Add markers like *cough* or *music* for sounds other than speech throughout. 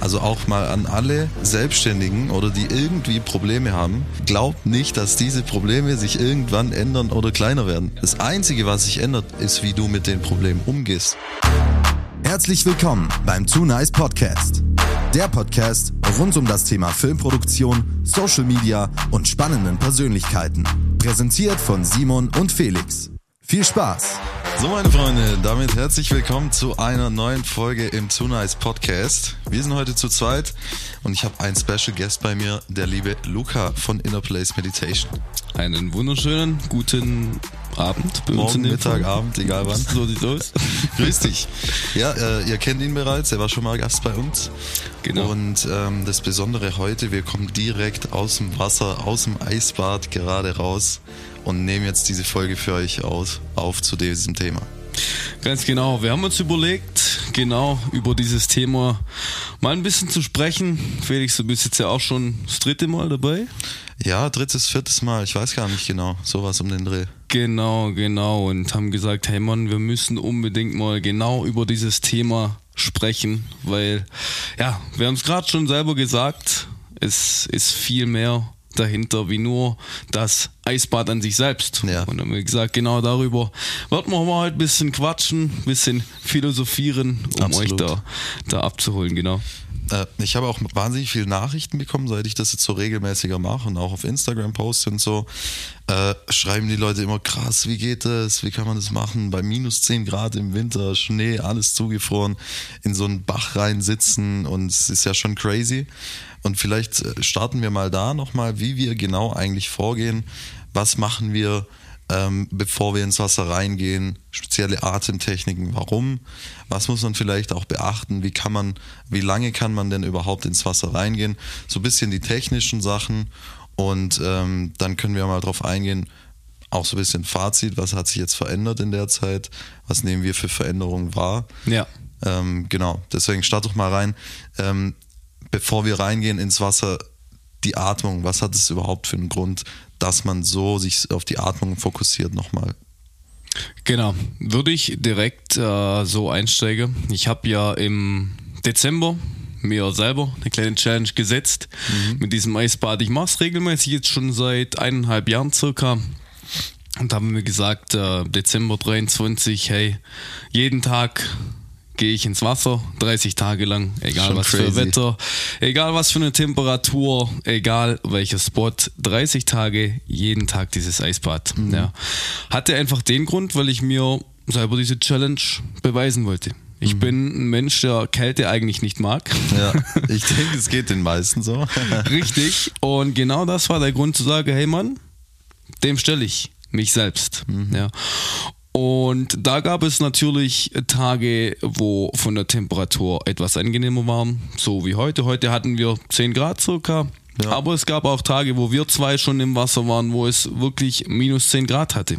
Also auch mal an alle Selbstständigen oder die irgendwie Probleme haben. Glaubt nicht, dass diese Probleme sich irgendwann ändern oder kleiner werden. Das Einzige, was sich ändert, ist, wie du mit den Problemen umgehst. Herzlich willkommen beim Too Nice Podcast. Der Podcast rund um das Thema Filmproduktion, Social Media und spannenden Persönlichkeiten. Präsentiert von Simon und Felix. Viel Spaß! So, meine Freunde, damit herzlich willkommen zu einer neuen Folge im Too Nice Podcast. Wir sind heute zu zweit und ich habe einen Special Guest bei mir, der liebe Luca von Inner Place Meditation. Einen wunderschönen guten Abend. Bei Morgen, Mittag, Abend, egal wann. So sieht's aus. *laughs* Grüß dich. Ja, äh, ihr kennt ihn bereits, er war schon mal Gast bei uns. Genau. Und ähm, das Besondere heute, wir kommen direkt aus dem Wasser, aus dem Eisbad gerade raus und nehmen jetzt diese Folge für euch aus, auf zu diesem Thema. Ganz genau. Wir haben uns überlegt, genau über dieses Thema mal ein bisschen zu sprechen. Felix, du bist jetzt ja auch schon das dritte Mal dabei. Ja, drittes, viertes Mal, ich weiß gar nicht genau, sowas um den Dreh. Genau, genau. Und haben gesagt, hey Mann, wir müssen unbedingt mal genau über dieses Thema sprechen, weil, ja, wir haben es gerade schon selber gesagt, es ist viel mehr dahinter wie nur das Eisbad an sich selbst. Ja. Und dann haben wir gesagt, genau darüber werden wir mal halt ein bisschen quatschen, ein bisschen philosophieren, um Absolut. euch da, da abzuholen, genau. Äh, ich habe auch wahnsinnig viele Nachrichten bekommen, seit ich das jetzt so regelmäßiger mache und auch auf Instagram poste und so. Äh, schreiben die Leute immer krass, wie geht das? Wie kann man das machen? Bei minus 10 Grad im Winter, Schnee, alles zugefroren, in so einen Bach rein sitzen und es ist ja schon crazy. Und vielleicht äh, starten wir mal da nochmal, wie wir genau eigentlich vorgehen. Was machen wir, ähm, bevor wir ins Wasser reingehen? Spezielle Atemtechniken, warum? Was muss man vielleicht auch beachten? Wie kann man, wie lange kann man denn überhaupt ins Wasser reingehen? So ein bisschen die technischen Sachen und ähm, dann können wir mal drauf eingehen, auch so ein bisschen Fazit, was hat sich jetzt verändert in der Zeit? Was nehmen wir für Veränderungen wahr? Ja. Ähm, genau, deswegen start doch mal rein. Ähm, bevor wir reingehen ins Wasser, die Atmung, was hat es überhaupt für einen Grund, dass man so sich auf die Atmung fokussiert nochmal? Genau, würde ich direkt äh, so einsteigen. Ich habe ja im Dezember mir selber eine kleine Challenge gesetzt mit diesem Eisbad. Ich mache es regelmäßig jetzt schon seit eineinhalb Jahren circa. Und haben mir gesagt, äh, Dezember 23, hey, jeden Tag gehe ich ins Wasser, 30 Tage lang, egal Schon was für crazy. Wetter, egal was für eine Temperatur, egal welcher Spot, 30 Tage, jeden Tag dieses Eisbad. Ja. Hatte einfach den Grund, weil ich mir selber diese Challenge beweisen wollte. Ich bin ein Mensch, der Kälte eigentlich nicht mag. Ja, *laughs* ich denke, es geht den meisten so. *laughs* Richtig. Und genau das war der Grund zu sagen, hey Mann, dem stelle ich mich selbst. Ja. Und da gab es natürlich Tage, wo von der Temperatur etwas angenehmer waren, so wie heute. Heute hatten wir 10 Grad circa. Ja. Aber es gab auch Tage, wo wir zwei schon im Wasser waren, wo es wirklich minus 10 Grad hatte.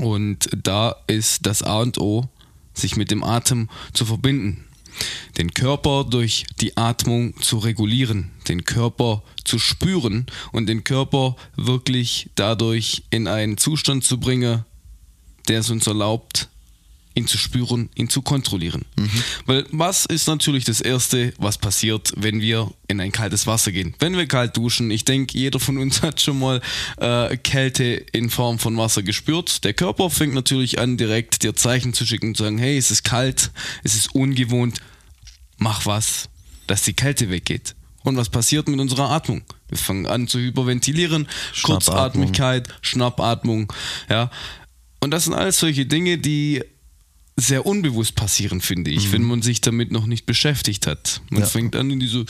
Und da ist das A und O, sich mit dem Atem zu verbinden. Den Körper durch die Atmung zu regulieren, den Körper zu spüren und den Körper wirklich dadurch in einen Zustand zu bringen, der es uns erlaubt, ihn zu spüren, ihn zu kontrollieren. Weil was ist natürlich das Erste, was passiert, wenn wir in ein kaltes Wasser gehen? Wenn wir kalt duschen, ich denke, jeder von uns *laughs* hat schon mal äh, Kälte in Form von Wasser gespürt. Der Körper fängt natürlich an, direkt dir Zeichen zu schicken und zu sagen, hey, es ist kalt, es ist ungewohnt, mach was, dass die Kälte weggeht. Und was passiert mit unserer Atmung? Wir fangen an zu hyperventilieren, Schnappatmung. Kurzatmigkeit, Schnappatmung, ja. Und das sind alles solche Dinge, die sehr unbewusst passieren, finde ich, wenn man sich damit noch nicht beschäftigt hat. Man Ja. fängt an, in diese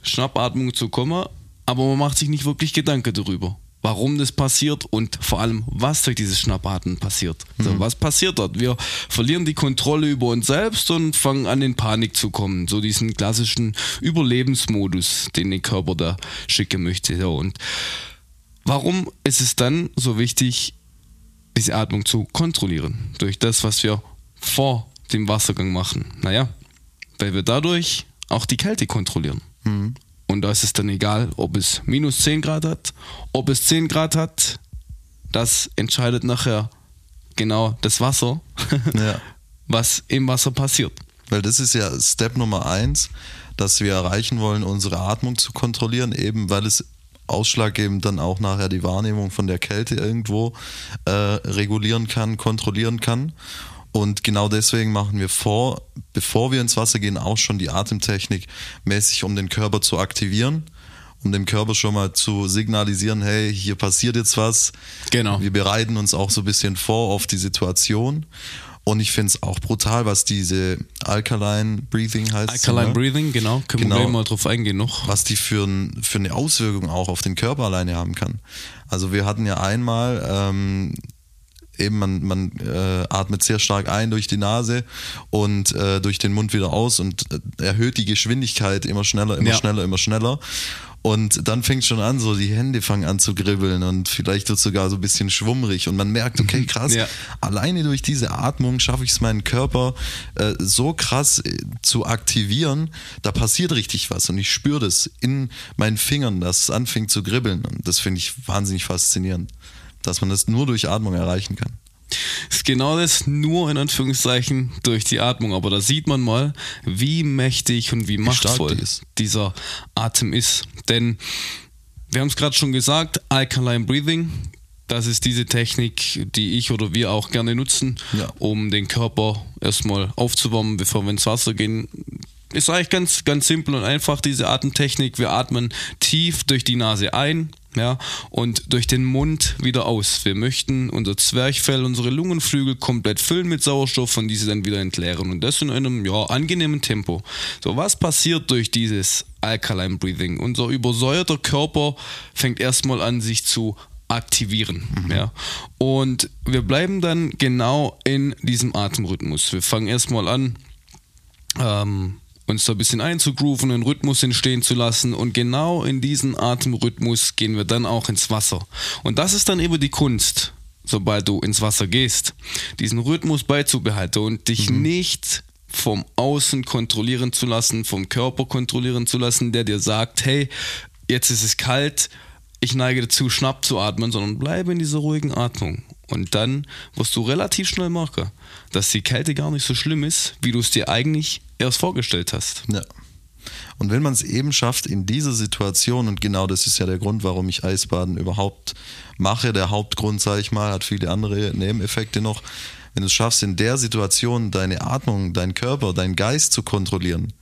Schnappatmung zu kommen, aber man macht sich nicht wirklich Gedanken darüber, warum das passiert und vor allem, was durch dieses Schnappatmen passiert. So, was passiert dort? Wir verlieren die Kontrolle über uns selbst und fangen an, in Panik zu kommen. So diesen klassischen Überlebensmodus, den der Körper da schicken möchte. So, und warum ist es dann so wichtig, diese Atmung zu kontrollieren. Durch das, was wir vor dem Wassergang machen. Naja, weil wir dadurch auch die Kälte kontrollieren. Und da ist es dann egal, ob es minus 10 Grad hat, ob es 10 Grad hat. Das entscheidet nachher genau das Wasser, *laughs* Ja. was im Wasser passiert. Weil das ist ja Step Nummer eins, dass wir erreichen wollen, unsere Atmung zu kontrollieren, eben weil es ausschlaggebend dann auch nachher die Wahrnehmung von der Kälte irgendwo äh, regulieren kann, kontrollieren kann. Und genau deswegen machen wir vor, bevor wir ins Wasser gehen, auch schon die Atemtechnik mäßig, um den Körper zu aktivieren, um dem Körper schon mal zu signalisieren, hey, hier passiert jetzt was. Genau. Wir bereiten uns auch so ein bisschen vor auf die Situation. Und ich finde es auch brutal, was diese Alkaline Breathing heißt. Alkaline ne? Breathing, genau. Können Genau. wir mal drauf eingehen noch. was die für, ein, für eine Auswirkung auch auf den Körper alleine haben kann. Also wir hatten ja einmal ähm, eben man, man äh, atmet sehr stark ein durch die Nase und äh, durch den Mund wieder aus und äh, erhöht die Geschwindigkeit immer schneller, immer Ja. schneller, immer schneller. Und dann fängt schon an, so die Hände fangen an zu kribbeln und vielleicht wird sogar so ein bisschen schwummrig und man merkt, okay, krass, Ja. alleine durch diese Atmung schaffe ich es, meinen Körper äh, so krass äh, zu aktivieren, da passiert richtig was und ich spüre das in meinen Fingern, dass es anfängt zu kribbeln und das finde ich wahnsinnig faszinierend, dass man das nur durch Atmung erreichen kann. Ist genau das nur in Anführungszeichen durch die Atmung. Aber da sieht man mal, wie mächtig und wie machtvoll die dieser Atem ist. Denn wir haben es gerade schon gesagt, Alkaline Breathing, das ist diese Technik, die ich oder wir auch gerne nutzen, Ja. um den Körper erstmal aufzuwärmen, bevor wir ins Wasser gehen. Ist eigentlich ganz, ganz simpel und einfach, diese Atemtechnik. Wir atmen tief durch die Nase ein, ja, und durch den Mund wieder aus. Wir möchten unser Zwerchfell, unsere Lungenflügel komplett füllen mit Sauerstoff und diese dann wieder entleeren. Und das in einem, ja, angenehmen Tempo. So, was passiert durch dieses Alkaline Breathing? Unser übersäuerter Körper fängt erstmal an, sich zu aktivieren. Ja. Und wir bleiben dann genau in diesem Atemrhythmus. Wir fangen erstmal an, ähm, uns da ein bisschen einzugrooven, einen Rhythmus entstehen zu lassen und genau in diesen Atemrhythmus gehen wir dann auch ins Wasser. Und das ist dann eben die Kunst, sobald du ins Wasser gehst, diesen Rhythmus beizubehalten und dich nicht vom Außen kontrollieren zu lassen, vom Körper kontrollieren zu lassen, der dir sagt, hey, jetzt ist es kalt, ich neige dazu, schnapp zu atmen, sondern bleibe in dieser ruhigen Atmung. Und dann wirst du relativ schnell merken, dass die Kälte gar nicht so schlimm ist, wie du es dir eigentlich erst vorgestellt hast. Ja. Und wenn man es eben schafft, in dieser Situation, und genau das ist ja der Grund, warum ich Eisbaden überhaupt mache, der Hauptgrund, sage ich mal, hat viele andere Nebeneffekte noch, wenn du es schaffst, in der Situation deine Atmung, deinen Körper, deinen Geist zu kontrollieren,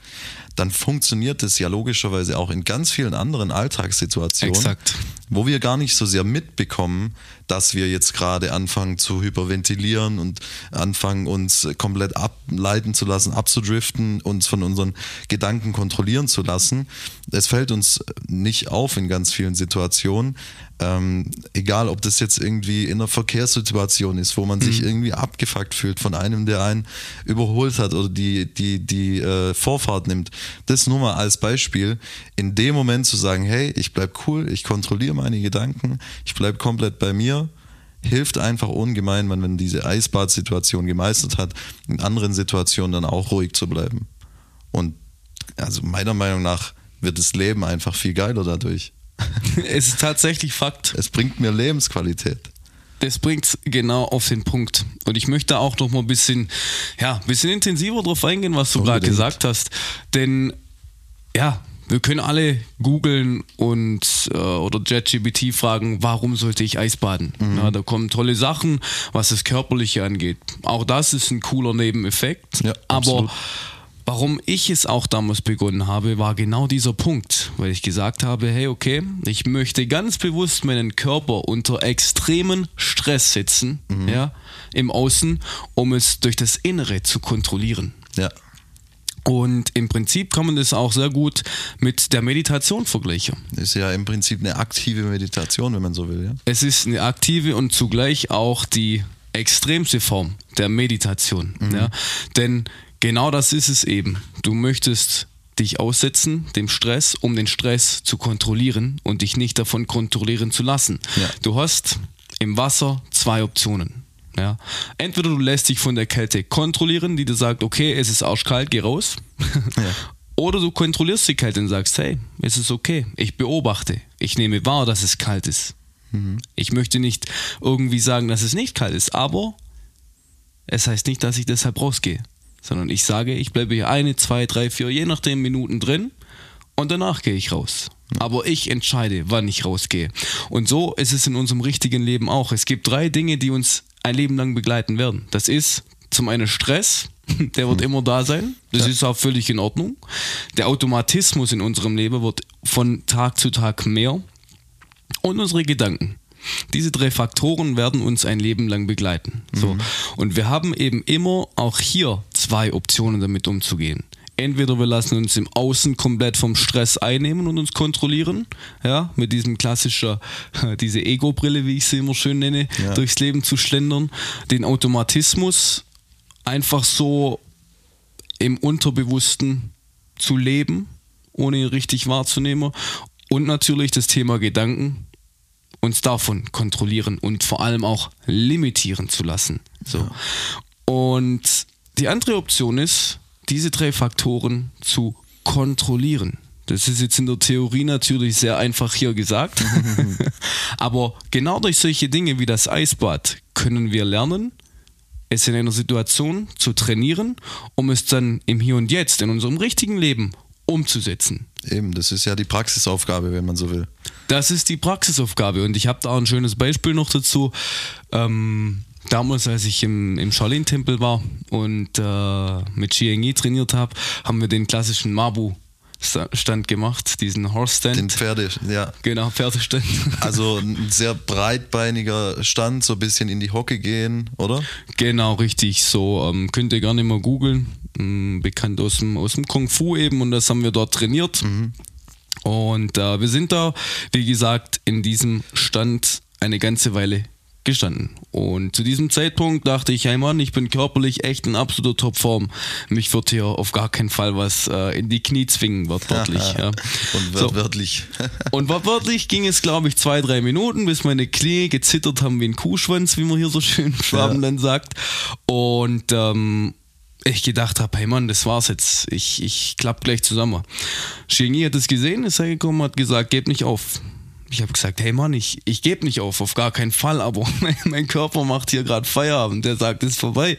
dann funktioniert das ja logischerweise auch in ganz vielen anderen Alltagssituationen, Exakt. wo wir gar nicht so sehr mitbekommen, dass wir jetzt gerade anfangen zu hyperventilieren und anfangen uns komplett ableiten zu lassen, abzudriften, uns von unseren Gedanken kontrollieren zu lassen. Es fällt uns nicht auf in ganz vielen Situationen. Ähm, egal, ob das jetzt irgendwie in einer Verkehrssituation ist, wo man sich irgendwie abgefuckt fühlt von einem, der einen überholt hat oder die, die, die äh, Vorfahrt nimmt. Das nur mal als Beispiel. In dem Moment zu sagen, hey, ich bleib cool, ich kontrolliere meine Gedanken, ich bleib komplett bei mir, hilft einfach ungemein, wenn man diese Eisbadsituation gemeistert hat, in anderen Situationen dann auch ruhig zu bleiben. Und also meiner Meinung nach wird das Leben einfach viel geiler dadurch. *laughs* es ist tatsächlich Fakt. Es bringt mir Lebensqualität. Das bringt genau auf den Punkt. Und ich möchte auch noch mal ein bisschen, ja, ein bisschen intensiver drauf eingehen, was du gerade gesagt hast. Denn, ja, wir können alle googeln und äh, oder JetGBT fragen, warum sollte ich Eisbaden? Ja, da kommen tolle Sachen, was das Körperliche angeht. Auch das ist ein cooler Nebeneffekt. Ja, Aber absolut. Warum ich es auch damals begonnen habe, war genau dieser Punkt, weil ich gesagt habe, hey, okay, ich möchte ganz bewusst meinen Körper unter extremen Stress setzen, ja, im Außen, um es durch das Innere zu kontrollieren. Ja. Und im Prinzip kann man das auch sehr gut mit der Meditation vergleichen. Ist ja im Prinzip eine aktive Meditation, wenn man so will, ja. Es ist eine aktive und zugleich auch die extremste Form der Meditation. Ja? Denn genau das ist es eben. Du möchtest dich aussetzen, dem Stress, um den Stress zu kontrollieren und dich nicht davon kontrollieren zu lassen. Ja. Du hast im Wasser zwei Optionen. Ja. Entweder du lässt dich von der Kälte kontrollieren, die dir sagt, okay, es ist arschkalt, geh raus. *laughs* Oder du kontrollierst die Kälte und sagst, hey, es ist okay, ich beobachte, ich nehme wahr, dass es kalt ist. Ich möchte nicht irgendwie sagen, dass es nicht kalt ist, aber es heißt nicht, dass ich deshalb rausgehe, sondern ich sage, ich bleibe hier eine, zwei, drei, vier, je nachdem Minuten drin und danach gehe ich raus. Aber ich entscheide, wann ich rausgehe. Und so ist es in unserem richtigen Leben auch. Es gibt drei Dinge, die uns ein Leben lang begleiten werden. Das ist zum einen Stress, *laughs* der wird immer da sein. Das ist auch völlig in Ordnung. Der Automatismus in unserem Leben wird von Tag zu Tag mehr. Und unsere Gedanken. Diese drei Faktoren werden uns ein Leben lang begleiten. So. Und wir haben eben immer auch hier zwei Optionen damit umzugehen. Entweder wir lassen uns im Außen komplett vom Stress einnehmen und uns kontrollieren, ja, mit diesem klassischer, *laughs* diese Ego-Brille, wie ich sie immer schön nenne, Ja. durchs Leben zu schlendern, den Automatismus einfach so im Unterbewussten zu leben, ohne ihn richtig wahrzunehmen. Und natürlich das Thema Gedanken, uns davon kontrollieren und vor allem auch limitieren zu lassen. So. Und die andere Option ist, diese drei Faktoren zu kontrollieren. Das ist jetzt in der Theorie natürlich sehr einfach hier gesagt. *laughs* Aber genau durch solche Dinge wie das Eisbad können wir lernen, es in einer Situation zu trainieren, um es dann im Hier und Jetzt, in unserem richtigen Leben umzusetzen. Eben, das ist ja die Praxisaufgabe, wenn man so will. Das ist die Praxisaufgabe und ich habe da auch ein schönes Beispiel noch dazu. Ähm, damals, als ich im, im Shaolin-Tempel war und äh, mit Xiangyi trainiert habe, haben wir den klassischen Mabu-Stand gemacht, diesen Horse-Stand. Den Pferde, ja. Genau, Pferdestand. *laughs* Also ein sehr breitbeiniger Stand, so ein bisschen in die Hocke gehen, oder? Genau, richtig. So ähm, könnt ihr gerne mal googeln. Ähm, bekannt aus dem, aus dem Kung Fu eben und das haben wir dort trainiert. Und äh, wir sind da, wie gesagt, in diesem Stand eine ganze Weile gestanden. Und zu diesem Zeitpunkt dachte ich, hey Mann, ich bin körperlich echt in absoluter Topform. Mich wird hier auf gar keinen Fall was äh, in die Knie zwingen, wortwörtlich. *laughs* ja. Und So. wörtlich. *laughs* Und wortwörtlich ging es, glaube ich, zwei, drei Minuten, bis meine Knie gezittert haben wie ein Kuhschwanz, wie man hier so schön im Schwabenland sagt. Und ähm, ich gedacht habe, hey Mann, das war's jetzt. Ich, ich klapp gleich zusammen. Shingi hat es gesehen, ist hergekommen, hat gesagt, geb nicht auf. Ich habe gesagt, hey Mann, ich, ich gebe nicht auf, auf gar keinen Fall, aber *laughs* mein, Körper macht hier gerade Feierabend. Der sagt, es ist vorbei.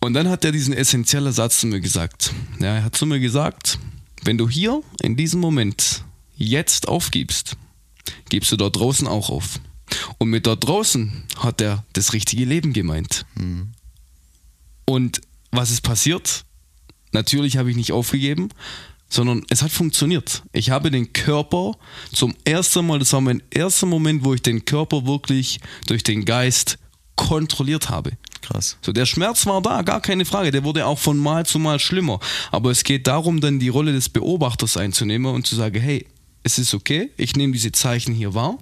Und dann hat er diesen essentiellen Satz zu mir gesagt. Ja, er hat zu mir gesagt, wenn du hier in diesem Moment jetzt aufgibst, gibst du dort draußen auch auf. Und mit dort draußen hat er das richtige Leben gemeint. Und was ist passiert? Natürlich habe ich nicht aufgegeben, sondern es hat funktioniert. Ich habe den Körper zum ersten Mal, das war mein erster Moment, wo ich den Körper wirklich durch den Geist kontrolliert habe. Krass. So, der Schmerz war da, gar keine Frage. Der wurde auch von Mal zu Mal schlimmer. Aber es geht darum, dann die Rolle des Beobachters einzunehmen und zu sagen, hey, es ist okay, ich nehme diese Zeichen hier wahr,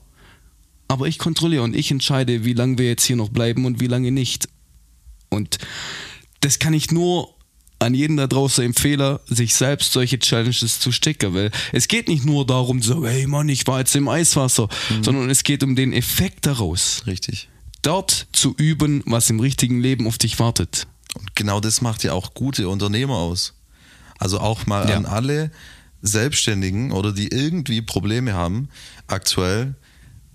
aber ich kontrolliere und ich entscheide, wie lange wir jetzt hier noch bleiben und wie lange nicht. Und das kann ich nur an jeden da draußen empfehlen, sich selbst solche Challenges zu stecken, weil es geht nicht nur darum, so, hey Mann, ich war jetzt im Eiswasser, sondern es geht um den Effekt daraus. Richtig. Dort zu üben, was im richtigen Leben auf dich wartet. Und genau das macht ja auch gute Unternehmer aus. Also auch mal Ja. an alle Selbstständigen oder die irgendwie Probleme haben, aktuell,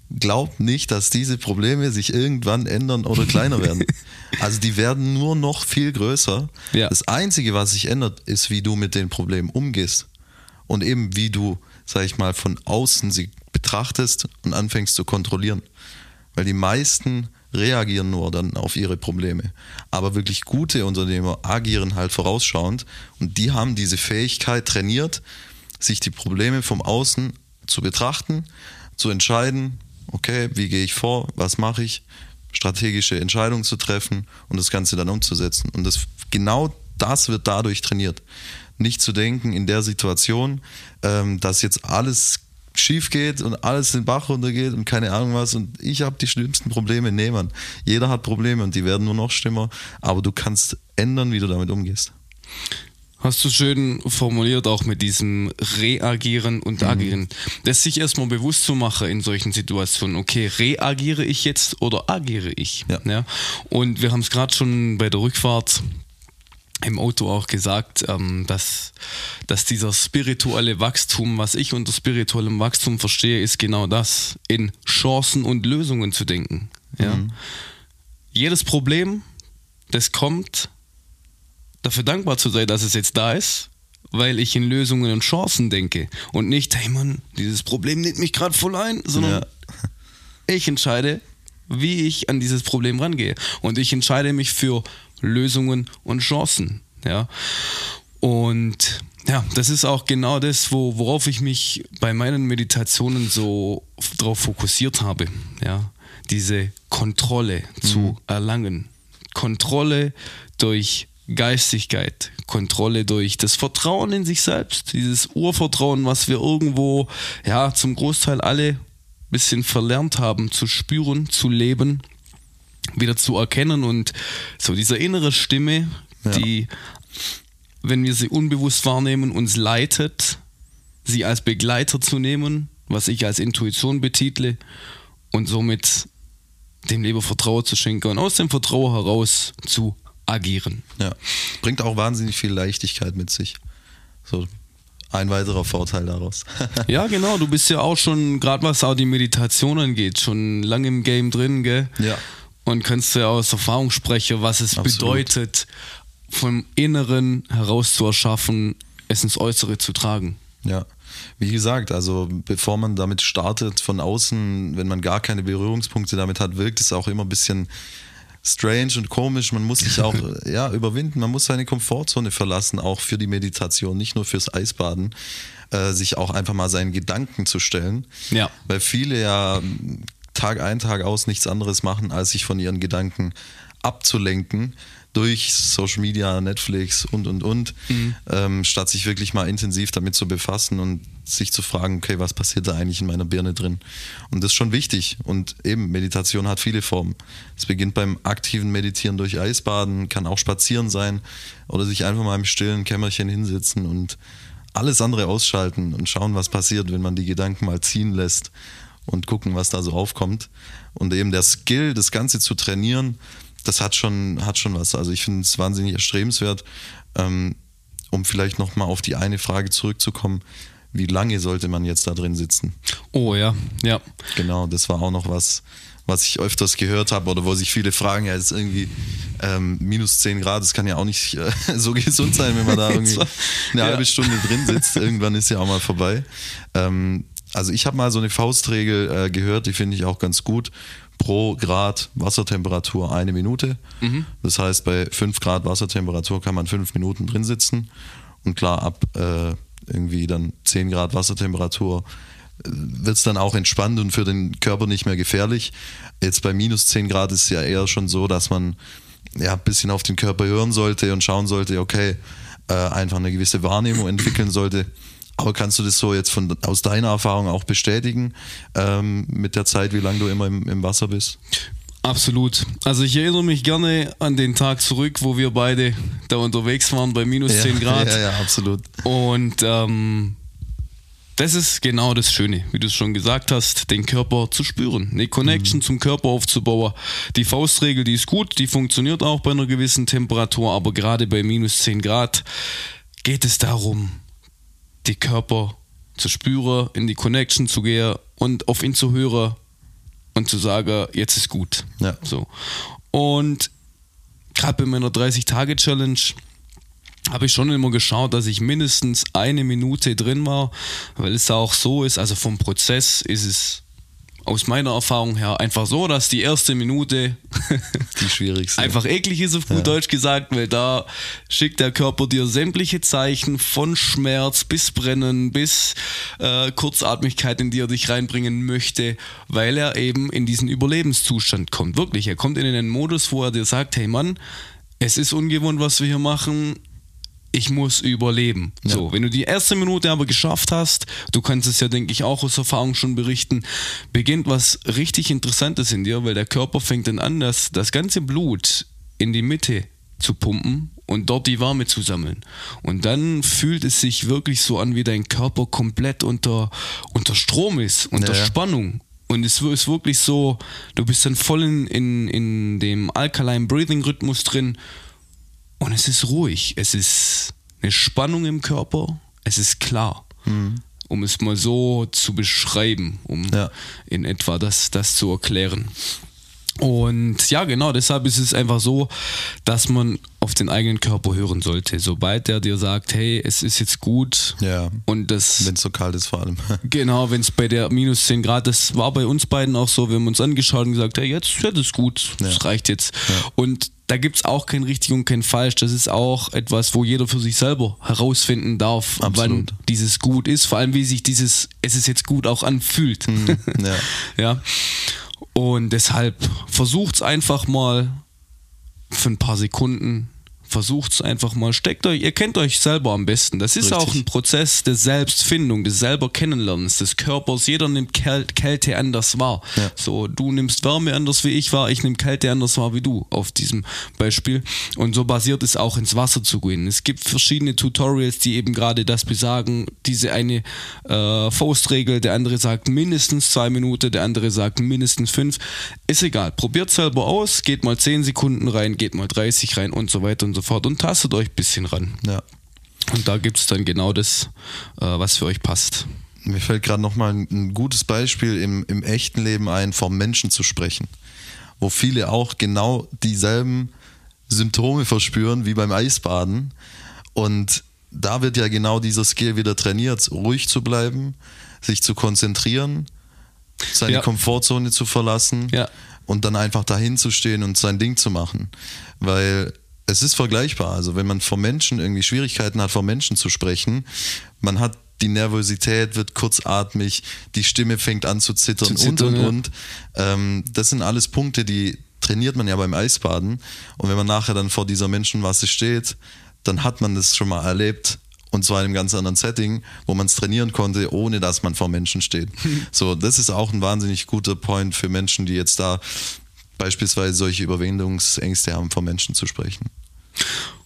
glaubt nicht, dass diese Probleme sich irgendwann ändern oder kleiner werden. *laughs* Also die werden nur noch viel größer. Ja. Das Einzige, was sich ändert, ist, wie du mit den Problemen umgehst. Und eben wie du, sag ich mal, von außen sie betrachtest und anfängst zu kontrollieren. Weil die meisten reagieren nur dann auf ihre Probleme. Aber wirklich gute Unternehmer agieren halt vorausschauend und die haben diese Fähigkeit trainiert, sich die Probleme vom Außen zu betrachten, zu entscheiden, okay, wie gehe ich vor, was mache ich, strategische Entscheidungen zu treffen und das Ganze dann umzusetzen. Und das, genau das wird dadurch trainiert. Nicht zu denken in der Situation, ähm, dass jetzt alles schief geht und alles den Bach runtergeht und keine Ahnung was und ich habe die schlimmsten Probleme. Nee, Mann. Jeder hat Probleme und die werden nur noch schlimmer, aber du kannst ändern, wie du damit umgehst. Hast du schön formuliert, auch mit diesem Reagieren und Agieren. Das sich erstmal bewusst zu machen in solchen Situationen. Okay, reagiere ich jetzt oder agiere ich? Ja. Und wir haben es gerade schon bei der Rückfahrt im Auto auch gesagt, ähm, dass, dass dieser spirituelle Wachstum, was ich unter spirituellem Wachstum verstehe, ist genau das, in Chancen und Lösungen zu denken. Ja? Jedes Problem, das kommt, dafür dankbar zu sein, dass es jetzt da ist, weil ich in Lösungen und Chancen denke und nicht, hey Mann, dieses Problem nimmt mich gerade voll ein, sondern Ja. *laughs* ich entscheide, wie ich an dieses Problem rangehe. Und ich entscheide mich für Lösungen und Chancen. Ja. Und ja, das ist auch genau das, wo, worauf ich mich bei meinen Meditationen so drauf fokussiert habe. Ja. Diese Kontrolle zu erlangen. Kontrolle durch Geistigkeit, Kontrolle durch das Vertrauen in sich selbst, dieses Urvertrauen, was wir irgendwo ja zum Großteil alle bisschen verlernt haben zu spüren, zu leben, wieder zu erkennen und so diese innere Stimme, Ja. die, wenn wir sie unbewusst wahrnehmen, uns leitet, sie als Begleiter zu nehmen, was ich als Intuition betitle und somit dem Leben Vertrauen zu schenken und aus dem Vertrauen heraus zu agieren. Ja. Bringt auch wahnsinnig viel Leichtigkeit mit sich. So ein weiterer Vorteil daraus. *laughs* Ja, genau, du bist ja auch schon, gerade was auch die Meditation angeht, schon lange im Game drin, gell? Ja. Und kannst ja aus Erfahrung sprechen, was es Absolut. bedeutet, vom Inneren heraus zu erschaffen, es ins Äußere zu tragen. Ja, wie gesagt, also bevor man damit startet von außen, wenn man gar keine Berührungspunkte damit hat, wirkt es auch immer ein bisschen strange und komisch. Man muss sich auch *laughs* ja, überwinden, man muss seine Komfortzone verlassen, auch für die Meditation, nicht nur fürs Eisbaden, äh, sich auch einfach mal seinen Gedanken zu stellen. Ja. Weil viele ja Tag ein, Tag aus nichts anderes machen, als sich von ihren Gedanken abzulenken durch Social Media, Netflix und und und, ähm, statt sich wirklich mal intensiv damit zu befassen und sich zu fragen, okay, was passiert da eigentlich in meiner Birne drin? Und das ist schon wichtig. Und eben, Meditation hat viele Formen. Es beginnt beim aktiven Meditieren durch Eisbaden, kann auch spazieren sein oder sich einfach mal im stillen Kämmerchen hinsetzen und alles andere ausschalten und schauen, was passiert, wenn man die Gedanken mal ziehen lässt und gucken, was da so aufkommt. Und eben der Skill, das Ganze zu trainieren, das hat schon, hat schon was. Also ich finde es wahnsinnig erstrebenswert, ähm, um vielleicht nochmal auf die eine Frage zurückzukommen, wie lange sollte man jetzt da drin sitzen? Oh ja, ja. Genau, das war auch noch was, was ich öfters gehört habe oder wo sich viele fragen, ja, jetzt irgendwie ähm, minus 10 Grad, das kann ja auch nicht äh, *laughs* so gesund sein, wenn man da *laughs* irgendwie eine Ja. halbe Stunde drin sitzt. Irgendwann ist ja auch mal vorbei. Ähm, also ich habe mal so eine Faustregel äh, gehört, die finde ich auch ganz gut. Pro Grad Wassertemperatur eine Minute. Das heißt, bei 5 Grad Wassertemperatur kann man 5 Minuten drin sitzen. Und klar, ab äh, irgendwie dann 10 Grad Wassertemperatur wird es dann auch entspannt und für den Körper nicht mehr gefährlich. Jetzt bei minus 10 Grad ist es ja eher schon so, dass man ja ein bisschen auf den Körper hören sollte und schauen sollte, okay, äh, einfach eine gewisse Wahrnehmung entwickeln sollte. Aber kannst du das so jetzt von, aus deiner Erfahrung auch bestätigen ähm, mit der Zeit, wie lange du immer im, im Wasser bist? Absolut. Also ich erinnere mich gerne an den Tag zurück, wo wir beide da unterwegs waren bei minus 10 Grad. *laughs* Ja, ja, absolut. Und ähm, das ist genau das Schöne, wie du es schon gesagt hast, den Körper zu spüren, eine Connection zum Körper aufzubauen. Die Faustregel, die ist gut, die funktioniert auch bei einer gewissen Temperatur, aber gerade bei minus 10 Grad geht es darum, die Körper zu spüren, in die Connection zu gehen und auf ihn zu hören und zu sagen, jetzt ist gut. Ja. So. Und gerade bei meiner 30-Tage-Challenge habe ich schon immer geschaut, dass ich mindestens eine Minute drin war, weil es auch so ist, also vom Prozess ist es aus meiner Erfahrung her einfach so, dass die erste Minute *laughs* Die schwierigste. einfach eklig ist, auf gut Deutsch gesagt, weil da schickt der Körper dir sämtliche Zeichen von Schmerz bis Brennen bis äh, Kurzatmigkeit, in die er dich reinbringen möchte, weil er eben in diesen Überlebenszustand kommt. Wirklich, er kommt in einen Modus, wo er dir sagt, hey Mann, es ist ungewohnt, was wir hier machen. Ich muss überleben. So, wenn du die erste Minute aber geschafft hast, du kannst es ja, denke ich, auch aus Erfahrung schon berichten, beginnt was richtig Interessantes in dir, weil der Körper fängt dann an, das, das ganze Blut in die Mitte zu pumpen und dort die Wärme zu sammeln. Und dann fühlt es sich wirklich so an, wie dein Körper komplett unter, unter Strom ist, unter Ja, ja. Spannung. Und es ist wirklich so, du bist dann voll in, in, in dem Alkaline Breathing Rhythmus drin und es ist ruhig. Es ist eine Spannung im Körper. Es ist klar. Um es mal so zu beschreiben, um Ja. in etwa das, das zu erklären. Und ja, genau, deshalb ist es einfach so, dass man auf den eigenen Körper hören sollte. Sobald der dir sagt, hey, es ist jetzt gut Ja. und das Wenn es so kalt ist vor allem. *laughs* Genau, wenn es bei der minus 10 Grad, das war bei uns beiden auch so, wir haben uns angeschaut und gesagt, hey, jetzt, jetzt ist gut, das reicht jetzt. Und da gibt es auch kein richtig und kein falsch. Das ist auch etwas, wo jeder für sich selber herausfinden darf, wann Absolut. dieses gut ist. Vor allem, wie sich dieses, es ist jetzt gut auch anfühlt. *laughs* ja. ja. Und deshalb versucht's einfach mal für ein paar Sekunden. Versucht's einfach mal, steckt euch, ihr kennt euch selber am besten. Das ist Richtig. auch ein Prozess der Selbstfindung, des selber Kennenlernens des Körpers. Jeder nimmt Käl Kälte anders wahr. Ja. So, du nimmst Wärme anders wie ich wahr, ich nehme Kälte anders wahr wie du auf diesem Beispiel. Und so basiert es auch ins Wasser zu gehen. Es gibt verschiedene Tutorials, die eben gerade das besagen. Diese eine äh, Faustregel, der andere sagt mindestens zwei Minuten, der andere sagt mindestens fünf. Ist egal. Probiert selber aus, geht mal 10 Sekunden rein, geht mal 30 rein und so weiter und so fort und tastet euch ein bisschen ran. ja. Und da gibt es dann genau das, äh, was für euch passt. Mir fällt gerade nochmal ein, ein gutes Beispiel im, im echten Leben ein, vom Menschen zu sprechen. Wo viele auch genau dieselben Symptome verspüren wie beim Eisbaden. Und da wird ja genau dieser Skill wieder trainiert, ruhig zu bleiben, sich zu konzentrieren, seine Ja. Komfortzone zu verlassen Ja. und dann einfach dahin zu stehen und sein Ding zu machen. Weil es ist vergleichbar. Also wenn man vor Menschen irgendwie Schwierigkeiten hat, vor Menschen zu sprechen, man hat die Nervosität, wird kurzatmig, die Stimme fängt an zu zittern, Zu zittern, und und ja. und. Ähm, das sind alles Punkte, die trainiert man ja beim Eisbaden. Und wenn man nachher dann vor dieser Menschenmasse steht, dann hat man das schon mal erlebt. Und zwar in einem ganz anderen Setting, wo man es trainieren konnte, ohne dass man vor Menschen steht. *laughs* so, das ist auch ein wahnsinnig guter Point für Menschen, die jetzt da beispielsweise solche Überwindungsängste haben, vor Menschen zu sprechen.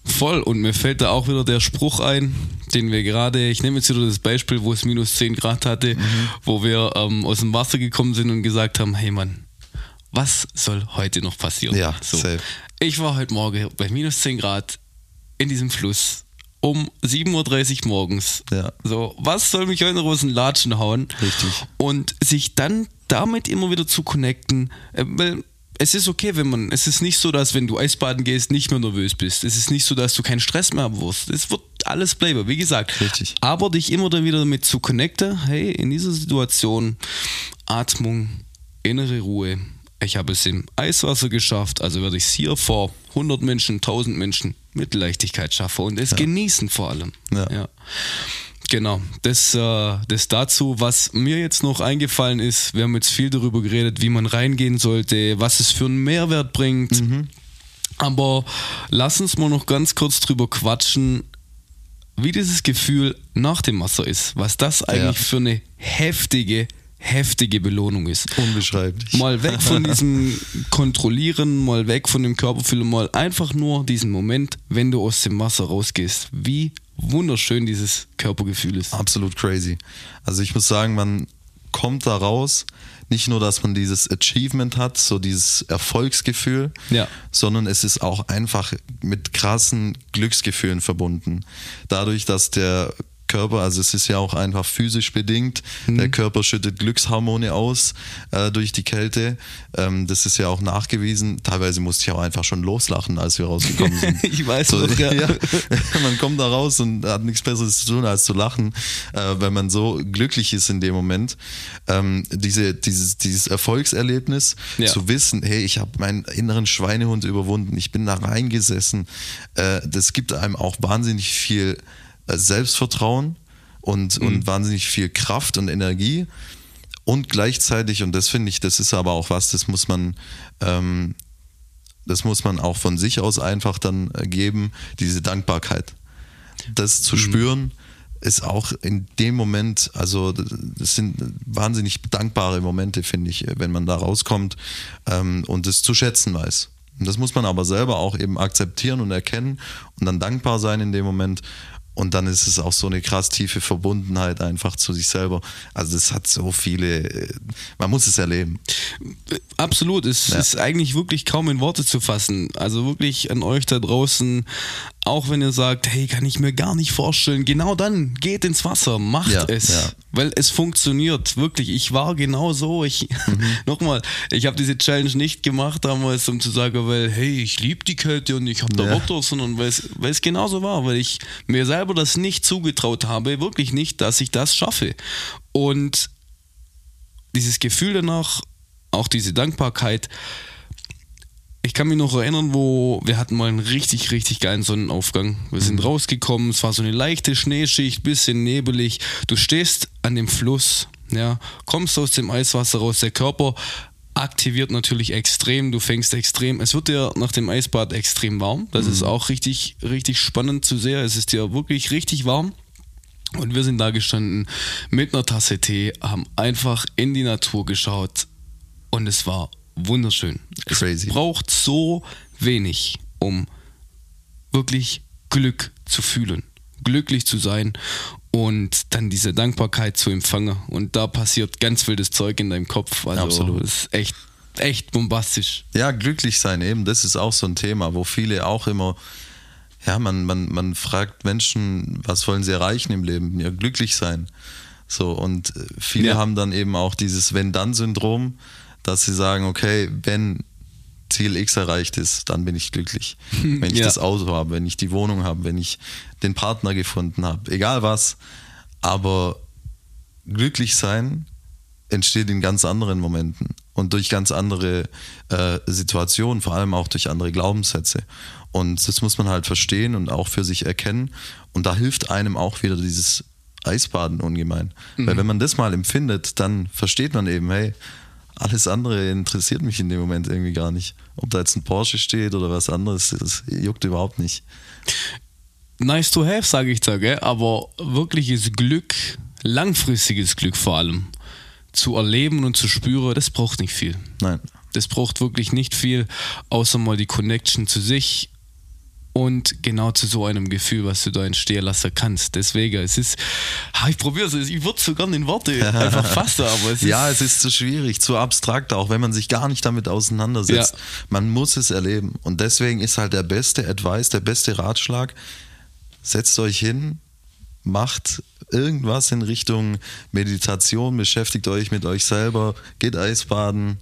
Voll. Und mir fällt da auch wieder der Spruch ein, den wir gerade, ich nehme jetzt wieder das Beispiel, wo es minus 10 Grad hatte, wo wir ähm, aus dem Wasser gekommen sind und gesagt haben, hey Mann, was soll heute noch passieren? Ja, safe. Ich war heute Morgen bei minus 10 Grad in diesem Fluss um 7.30 Uhr morgens. Ja. So, was soll mich heute noch aus den Latschen hauen? Richtig. Und sich dann damit immer wieder zu connecten, äh, weil es ist okay, wenn man, es ist nicht so, dass wenn du Eisbaden gehst, nicht mehr nervös bist. Es ist nicht so, dass du keinen Stress mehr wirst. Es wird alles bleiben, wie gesagt. Richtig. Aber dich immer dann wieder damit zu connecten, hey, in dieser Situation, Atmung, innere Ruhe. Ich habe es im Eiswasser geschafft, also werde ich es hier vor 100 Menschen, 1000 Menschen mit Leichtigkeit schaffen und es genießen vor allem. Ja. Genau, das, äh, das dazu. Was mir jetzt noch eingefallen ist, wir haben jetzt viel darüber geredet, wie man reingehen sollte, was es für einen Mehrwert bringt. Aber lass uns mal noch ganz kurz drüber quatschen, wie dieses Gefühl nach dem Wasser ist. Was das eigentlich für eine heftige, heftige Belohnung ist. Unbeschreiblich. Mal weg von *laughs* diesem Kontrollieren, mal weg von dem Körperfühlen, mal einfach nur diesen Moment, wenn du aus dem Wasser rausgehst. Wie wunderschön dieses Körpergefühl ist. Absolut crazy. Also ich muss sagen, man kommt da raus, nicht nur, dass man dieses Achievement hat, so dieses Erfolgsgefühl, Ja. sondern es ist auch einfach mit krassen Glücksgefühlen verbunden. Dadurch, dass der Körper, also es ist ja auch einfach physisch bedingt, der Körper schüttet Glückshormone aus äh, durch die Kälte. Ähm, das ist ja auch nachgewiesen. Teilweise musste ich auch einfach schon loslachen, als wir rausgekommen sind. *laughs* Ich weiß so, noch, ja. ja. *laughs* man kommt da raus und hat nichts Besseres zu tun, als zu lachen, äh, wenn man so glücklich ist in dem Moment. Ähm, diese, dieses, dieses Erfolgserlebnis, Ja. zu wissen, hey, ich habe meinen inneren Schweinehund überwunden, ich bin da reingesessen, äh, das gibt einem auch wahnsinnig viel Selbstvertrauen und, Mhm. und wahnsinnig viel Kraft und Energie. Und gleichzeitig, und das finde ich, das ist aber auch was, das muss man ähm, das muss man auch von sich aus einfach dann äh, geben, diese Dankbarkeit. Das zu spüren, ist auch in dem Moment, also das sind wahnsinnig dankbare Momente, finde ich, wenn man da rauskommt ähm, und es zu schätzen weiß. Und das muss man aber selber auch eben akzeptieren und erkennen und dann dankbar sein in dem Moment. Und dann ist es auch so eine krass tiefe Verbundenheit einfach zu sich selber. Also das hat so viele, äh, man muss es erleben. Absolut, es Ja. ist eigentlich wirklich kaum in Worte zu fassen. Also wirklich an euch da draußen, auch wenn ihr sagt, hey, kann ich mir gar nicht vorstellen, genau dann geht ins Wasser, macht Ja, es, ja. weil es funktioniert wirklich. Ich war genau so. Ich Mhm. *laughs* nochmal, ich habe diese Challenge nicht gemacht damals, um zu sagen, weil hey, ich liebe die Kälte und ich habe da Ja. Bock drauf, sondern weil es, weil es genauso war, weil ich mir selber das nicht zugetraut habe, wirklich nicht, dass ich das schaffe. Und dieses Gefühl danach, auch diese Dankbarkeit, ich kann mich noch erinnern, wo wir hatten mal einen richtig, richtig geilen Sonnenaufgang. Wir sind rausgekommen, es war so eine leichte Schneeschicht, bisschen nebelig. Du stehst an dem Fluss, ja, kommst aus dem Eiswasser raus, der Körper aktiviert natürlich extrem, du fängst extrem, es wird dir nach dem Eisbad extrem warm. Das ist auch richtig, richtig spannend zu sehen. Es ist dir wirklich richtig warm. Und wir sind da gestanden mit einer Tasse Tee, haben einfach in die Natur geschaut und es war wunderschön. Crazy. Es braucht so wenig, um wirklich Glück zu fühlen, glücklich zu sein und dann diese Dankbarkeit zu empfangen. Und da passiert ganz wildes Zeug in deinem Kopf. Also Absolut. ist echt, echt bombastisch. Ja, glücklich sein eben, das ist auch so ein Thema, wo viele auch immer, ja, man, man, man fragt Menschen, was wollen sie erreichen im Leben? Ja, glücklich sein. So, und äh, viele Ja. haben dann eben auch dieses Wenn-Dann-Syndrom, dass sie sagen, okay, wenn Ziel X erreicht ist, dann bin ich glücklich. *laughs* Wenn ich Ja. das Auto habe, wenn ich die Wohnung habe, wenn ich den Partner gefunden habe, egal was. Aber glücklich sein entsteht in ganz anderen Momenten und durch ganz andere äh, Situationen, vor allem auch durch andere Glaubenssätze. Und das muss man halt verstehen und auch für sich erkennen. Und da hilft einem auch wieder dieses Eisbaden ungemein. Weil wenn man das mal empfindet, dann versteht man eben, hey, alles andere interessiert mich in dem Moment irgendwie gar nicht. Ob da jetzt ein Porsche steht oder was anderes, das juckt überhaupt nicht. Nice to have, sage ich da, gell? aber wirkliches Glück, langfristiges Glück vor allem, zu erleben und zu spüren, das braucht nicht viel. Nein. Das braucht wirklich nicht viel, außer mal die Connection zu sich und genau zu so einem Gefühl, was du da entstehen lassen kannst. Deswegen, es ist, ich probiere es, ich würde so gerne in Worte *laughs* einfach fassen, aber es ist, Ja, es ist zu schwierig, zu abstrakt, auch wenn man sich gar nicht damit auseinandersetzt. Ja. Man muss es erleben. Und deswegen ist halt der beste Advice, der beste Ratschlag, setzt euch hin, macht irgendwas in Richtung Meditation, beschäftigt euch mit euch selber, geht Eisbaden,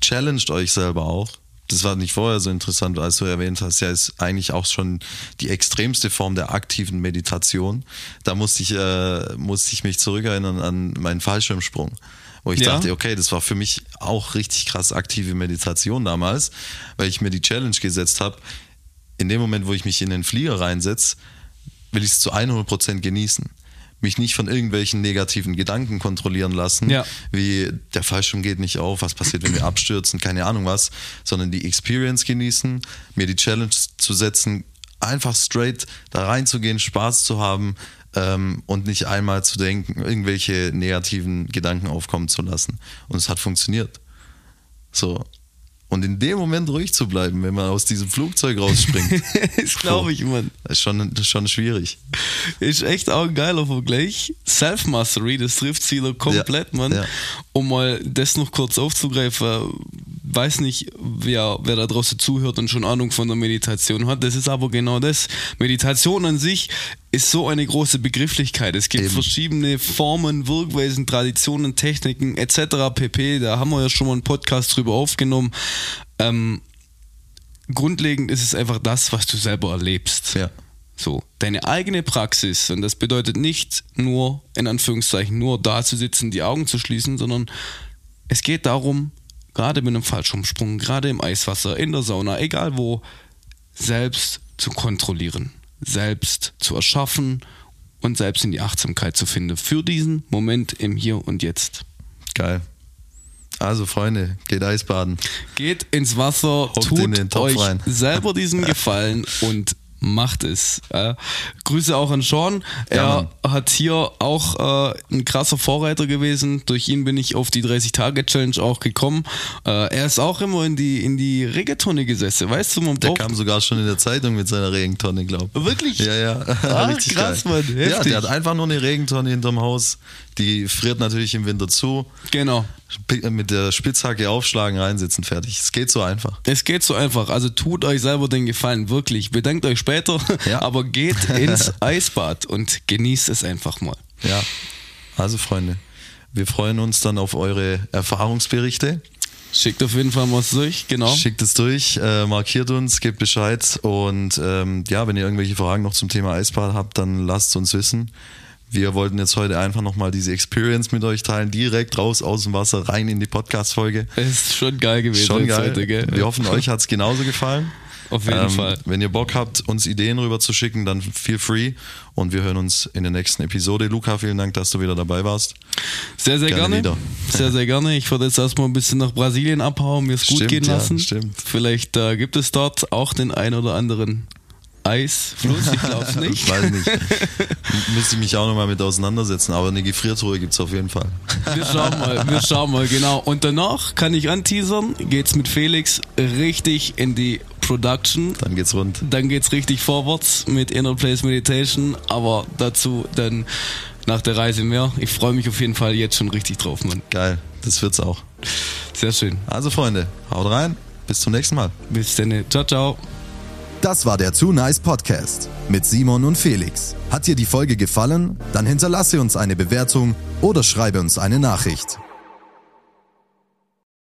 challenged euch selber auch. Das war nicht vorher so interessant, als du erwähnt hast, ja, ist eigentlich auch schon die extremste Form der aktiven Meditation. Da musste ich, äh, musste ich mich zurückerinnern an meinen Fallschirmsprung, wo ich Ja. dachte, okay, das war für mich auch richtig krass aktive Meditation damals, weil ich mir die Challenge gesetzt habe. In dem Moment, wo ich mich in den Flieger reinsetze, will ich es zu 100% genießen. Mich nicht von irgendwelchen negativen Gedanken kontrollieren lassen, Ja. wie der Fallschirm geht nicht auf, was passiert, wenn wir abstürzen, keine Ahnung was, sondern die Experience genießen, mir die Challenge zu setzen, einfach straight da reinzugehen, Spaß zu haben ähm, und nicht einmal zu denken, irgendwelche negativen Gedanken aufkommen zu lassen. Und es hat funktioniert. So. Und in dem Moment ruhig zu bleiben, wenn man aus diesem Flugzeug rausspringt, *laughs* das glaube ich, Mann. ist schon, das ist schon schwierig. Ist echt auch ein geiler Vergleich. Self-Mastery, das trifft Ziele komplett, Ja, Mann. ja. Um mal das noch kurz aufzugreifen, weiß nicht, wer, wer da draußen zuhört und schon Ahnung von der Meditation hat. Das ist aber genau das. Meditation an sich ist so eine große Begrifflichkeit. Es gibt Eben. verschiedene Formen, Wirkweisen, Traditionen, Techniken etc. pp. Da haben wir ja schon mal einen Podcast drüber aufgenommen. Ähm, grundlegend ist es einfach das, was du selber erlebst. Ja. So, deine eigene Praxis, und das bedeutet nicht nur, in Anführungszeichen, nur da zu sitzen, die Augen zu schließen, sondern es geht darum, gerade mit einem Fallschirmsprung, gerade im Eiswasser, in der Sauna, egal wo, selbst zu kontrollieren, selbst zu erschaffen und selbst in die Achtsamkeit zu finden für diesen Moment im Hier und Jetzt. Geil. Also, Freunde, geht Eisbaden. Geht ins Wasser, Hockt in den tut Topf euch rein. selber diesen *laughs* Gefallen und macht es. Äh, Grüße auch an Sean. Ja, Er hat hier auch äh, ein krasser Vorreiter gewesen. Durch ihn bin ich auf die 30-Tage-Challenge auch gekommen. Äh, er ist auch immer in die, in die Regentonne gesessen. Weißt du, man Der kam sogar schon in der Zeitung mit seiner Regentonne, glaub Wirklich? Ja, ja. *laughs* Ah, Richtig krass, geil. Mann. Ja, Heftig. der hat einfach nur eine Regentonne hinterm Haus. Die friert natürlich im Winter zu. Genau. Sp- Mit der Spitzhacke aufschlagen, reinsitzen, fertig. Es geht so einfach. Es geht so einfach. Also tut euch selber den Gefallen, wirklich. Bedankt euch später. *laughs* Ja. Aber geht ins *laughs* Eisbad und genießt es einfach mal. Ja. Also Freunde, wir freuen uns dann auf eure Erfahrungsberichte. Schickt auf jeden Fall was durch, genau. Schickt es durch, äh, markiert uns, gebt Bescheid und ähm, ja, wenn ihr irgendwelche Fragen noch zum Thema Eisbad habt, dann lasst es uns wissen. Wir wollten jetzt heute einfach nochmal diese Experience mit euch teilen, direkt raus aus dem Wasser, rein in die Podcast-Folge. Ist schon geil gewesen. Schon geil. Heute, gell? Wir hoffen, euch hat es genauso gefallen. Auf jeden Ähm, Fall. Wenn ihr Bock habt, uns Ideen rüber zu schicken, dann feel free. Und wir hören uns in der nächsten Episode. Luca, vielen Dank, dass du wieder dabei warst. Sehr, sehr Gerne gerne. Sehr, sehr gerne. Ich würde jetzt erstmal ein bisschen nach Brasilien abhauen, mir es gut gehen ja, lassen. stimmt. Vielleicht äh, gibt es dort auch den ein oder anderen Eisfluss, ich glaube es *laughs* nicht. Ich weiß nicht. Müsste ich mich auch nochmal mit auseinandersetzen, aber eine Gefriertruhe gibt es auf jeden Fall. Wir schauen mal, wir schauen mal, genau. Und danach kann ich anteasern, geht's mit Felix richtig in die Production. Dann geht's rund. Dann geht's richtig vorwärts mit Inner Place Meditation, aber dazu dann nach der Reise mehr. Ich freue mich auf jeden Fall jetzt schon richtig drauf, Mann. Geil, das wird's auch. Sehr schön. Also Freunde, haut rein. Bis zum nächsten Mal. Bis dann. Ciao, ciao. Das war der Too Nice Podcast mit Simon und Felix. Hat dir die Folge gefallen? Dann hinterlasse uns eine Bewertung oder schreibe uns eine Nachricht.